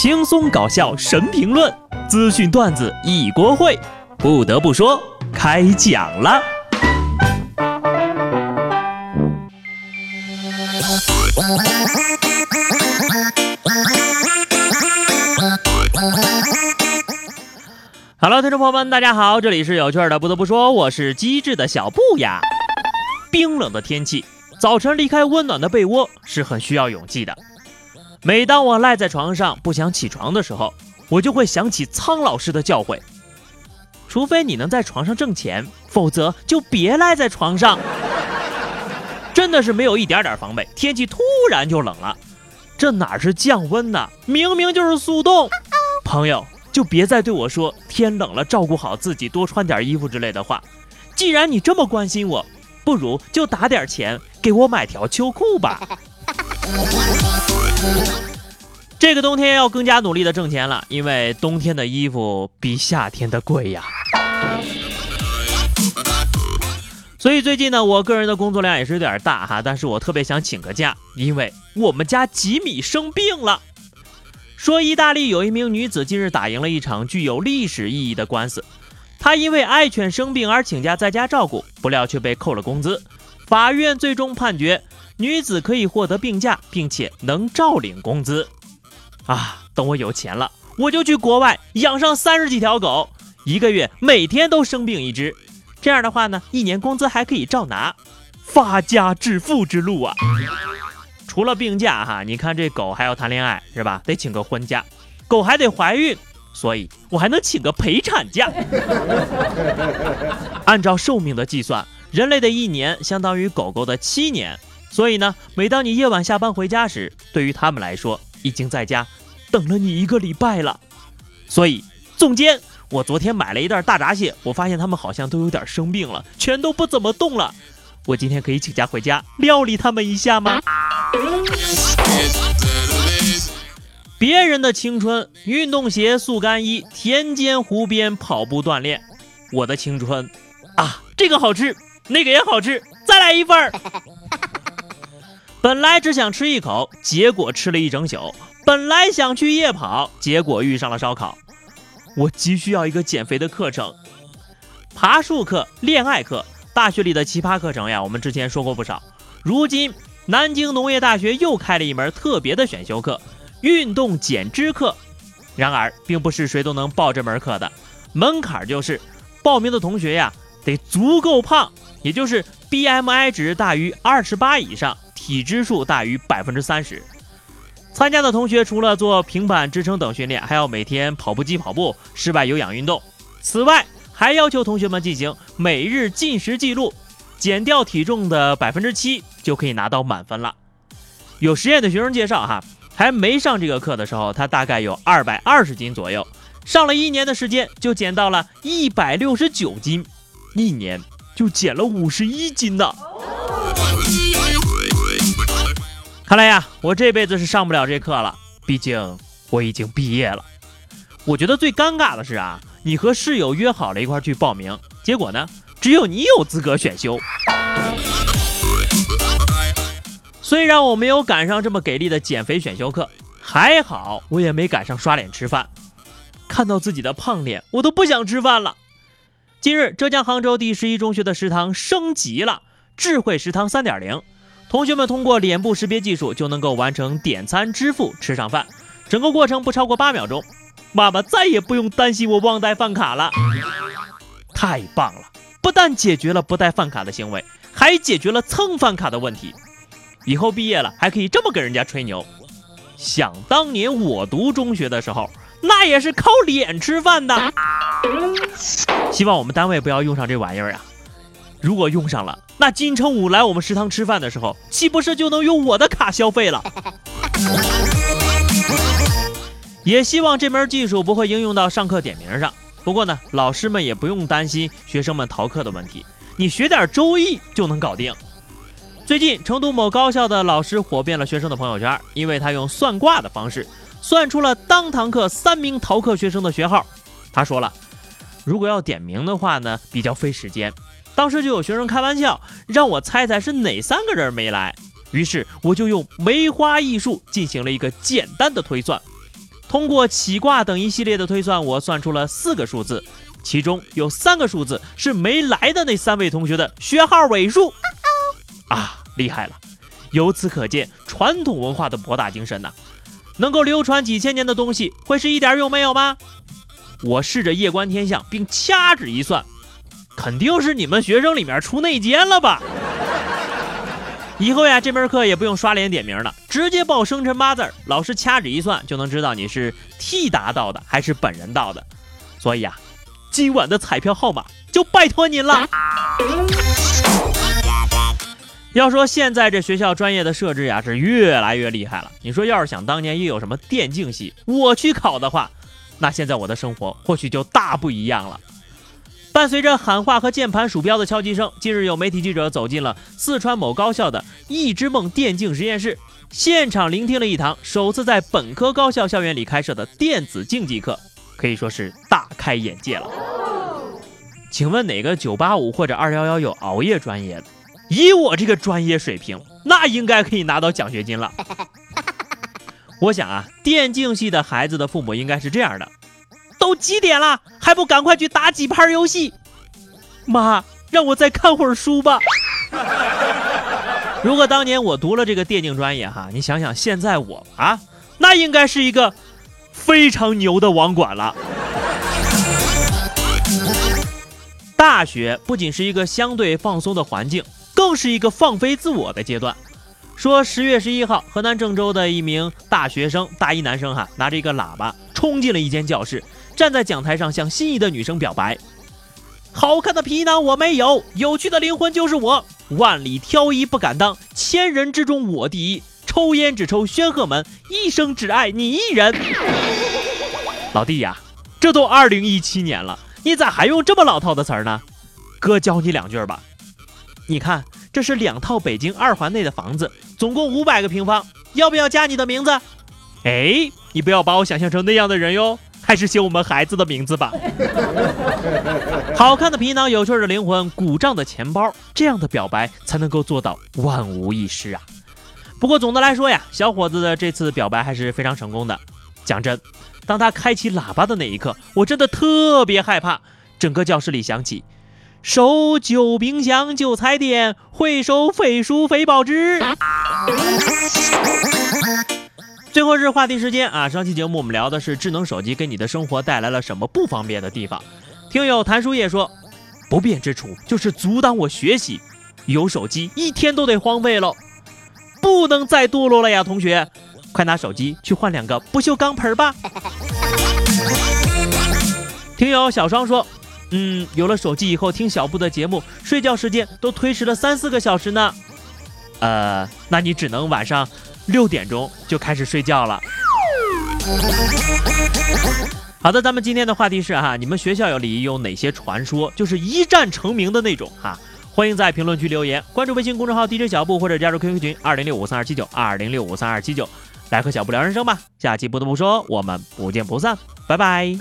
轻松搞笑神评论，资讯段子一锅烩。不得不说，开讲了。Hello，听众朋友们，大家好，这里是有趣的。不得不说，我是机智的小布呀。冰冷的天气，早晨离开温暖的被窝是很需要勇气的。每当我赖在床上不想起床的时候，我就会想起苍老师的教诲：除非你能在床上挣钱，否则就别赖在床上。真的是没有一点点防备，天气突然就冷了，这哪是降温呢？明明就是速冻。朋友，就别再对我说天冷了照顾好自己，多穿点衣服之类的话。既然你这么关心我，不如就打点钱给我买条秋裤吧。这个冬天要更加努力的挣钱了，因为冬天的衣服比夏天的贵呀。所以最近呢，我个人的工作量也是有点大哈，但是我特别想请个假，因为我们家吉米生病了。说意大利有一名女子近日打赢了一场具有历史意义的官司，她因为爱犬生病而请假在家照顾，不料却被扣了工资。法院最终判决。女子可以获得病假，并且能照领工资。啊，等我有钱了，我就去国外养上三十几条狗，一个月每天都生病一只。这样的话呢，一年工资还可以照拿，发家致富之路啊！除了病假哈，你看这狗还要谈恋爱是吧？得请个婚假，狗还得怀孕，所以我还能请个陪产假。按照寿命的计算，人类的一年相当于狗狗的七年。所以呢，每当你夜晚下班回家时，对于他们来说，已经在家等了你一个礼拜了。所以，总监，我昨天买了一袋大闸蟹，我发现它们好像都有点生病了，全都不怎么动了。我今天可以请假回家料理它们一下吗？别人的青春，运动鞋、速干衣，田间湖边跑步锻炼；我的青春，啊，这个好吃，那个也好吃，再来一份儿。本来只想吃一口，结果吃了一整宿。本来想去夜跑，结果遇上了烧烤。我急需要一个减肥的课程，爬树课、恋爱课、大学里的奇葩课程呀，我们之前说过不少。如今南京农业大学又开了一门特别的选修课——运动减脂课。然而，并不是谁都能报这门课的，门槛就是报名的同学呀得足够胖，也就是 BMI 值大于二十八以上。体脂数大于百分之三十，参加的同学除了做平板支撑等训练，还要每天跑步机跑步、室外有氧运动。此外，还要求同学们进行每日进食记录，减掉体重的百分之七就可以拿到满分了。有实验的学生介绍，哈，还没上这个课的时候，他大概有二百二十斤左右，上了一年的时间就减到了一百六十九斤，一年就减了五十一斤呢。看来呀，我这辈子是上不了这课了。毕竟我已经毕业了。我觉得最尴尬的是啊，你和室友约好了一块去报名，结果呢，只有你有资格选修。虽然我没有赶上这么给力的减肥选修课，还好我也没赶上刷脸吃饭。看到自己的胖脸，我都不想吃饭了。近日，浙江杭州第十一中学的食堂升级了，智慧食堂三点零。同学们通过脸部识别技术就能够完成点餐、支付、吃上饭，整个过程不超过八秒钟。妈妈再也不用担心我忘带饭卡了，太棒了！不但解决了不带饭卡的行为，还解决了蹭饭卡的问题。以后毕业了还可以这么跟人家吹牛。想当年我读中学的时候，那也是靠脸吃饭的。希望我们单位不要用上这玩意儿啊！如果用上了，那金城武来我们食堂吃饭的时候，岂不是就能用我的卡消费了？也希望这门技术不会应用到上课点名上。不过呢，老师们也不用担心学生们逃课的问题，你学点周易就能搞定。最近，成都某高校的老师火遍了学生的朋友圈，因为他用算卦的方式算出了当堂课三名逃课学生的学号。他说了，如果要点名的话呢，比较费时间。当时就有学生开玩笑，让我猜猜是哪三个人没来。于是我就用梅花易数进行了一个简单的推算，通过起卦等一系列的推算，我算出了四个数字，其中有三个数字是没来的那三位同学的学号尾数。啊，厉害了！由此可见，传统文化的博大精深呐。能够流传几千年的东西，会是一点用没有吗？我试着夜观天象，并掐指一算，肯定是你们学生里面出内奸了吧？以后呀，这门课也不用刷脸点名了，直接报生辰八字，老师掐指一算就能知道你是替答到的还是本人到的。所以啊，今晚的彩票号码就拜托您了。要说现在这学校专业的设置呀，是越来越厉害了。你说要是想当年又有什么电竞系，我去考的话，那现在我的生活或许就大不一样了。伴随着喊话和键盘鼠标的敲击声，近日有媒体记者走进了四川某高校的“一之梦”电竞实验室，现场聆听了一堂首次在本科高校校园里开设的电子竞技课，可以说是大开眼界了。请问哪个985或者211有熬夜专业的？以我这个专业水平，那应该可以拿到奖学金了。我想啊，电竞系的孩子的父母应该是这样的。都几点了，还不赶快去打几盘游戏？妈，让我再看会儿书吧。如果当年我读了这个电竞专业，哈，你想想现在我啊，那应该是一个非常牛的网管了。大学不仅是一个相对放松的环境，更是一个放飞自我的阶段。说十月十一号，河南郑州的一名大学生，大一男生，哈，拿着一个喇叭冲进了一间教室。站在讲台上向心仪的女生表白，好看的皮囊我没有，有趣的灵魂就是我，万里挑一不敢当，千人之中我第一，抽烟只抽宣赫门，一生只爱你一人。老弟呀，这都二零一七年了，你咋还用这么老套的词儿呢？哥教你两句吧。你看，这是两套北京二环内的房子，总共五百个平方，要不要加你的名字？哎，你不要把我想象成那样的人哟。还是写我们孩子的名字吧。好看的皮囊，有趣的灵魂，鼓胀的钱包，这样的表白才能够做到万无一失啊。不过总的来说呀，小伙子的这次表白还是非常成功的。讲真，当他开启喇叭的那一刻，我真的特别害怕。整个教室里响起“收旧冰箱旧彩电，回收废书废报纸”。最后是话题时间啊！上期节目我们聊的是智能手机给你的生活带来了什么不方便的地方。听友谭书叶说，不便之处就是阻挡我学习，有手机一天都得荒废喽，不能再堕落了呀！同学，快拿手机去换两个不锈钢盆吧。听友小双说，嗯，有了手机以后听小布的节目，睡觉时间都推迟了三四个小时呢。呃，那你只能晚上。六点钟就开始睡觉了。好的，咱们今天的话题是哈，你们学校有里有哪些传说，就是一战成名的那种哈？欢迎在评论区留言，关注微信公众号 DJ 小布或者加入 QQ 群二零六五三二七九二零六五三二七九，来和小布聊人生吧。下期不得不说，我们不见不散，拜拜。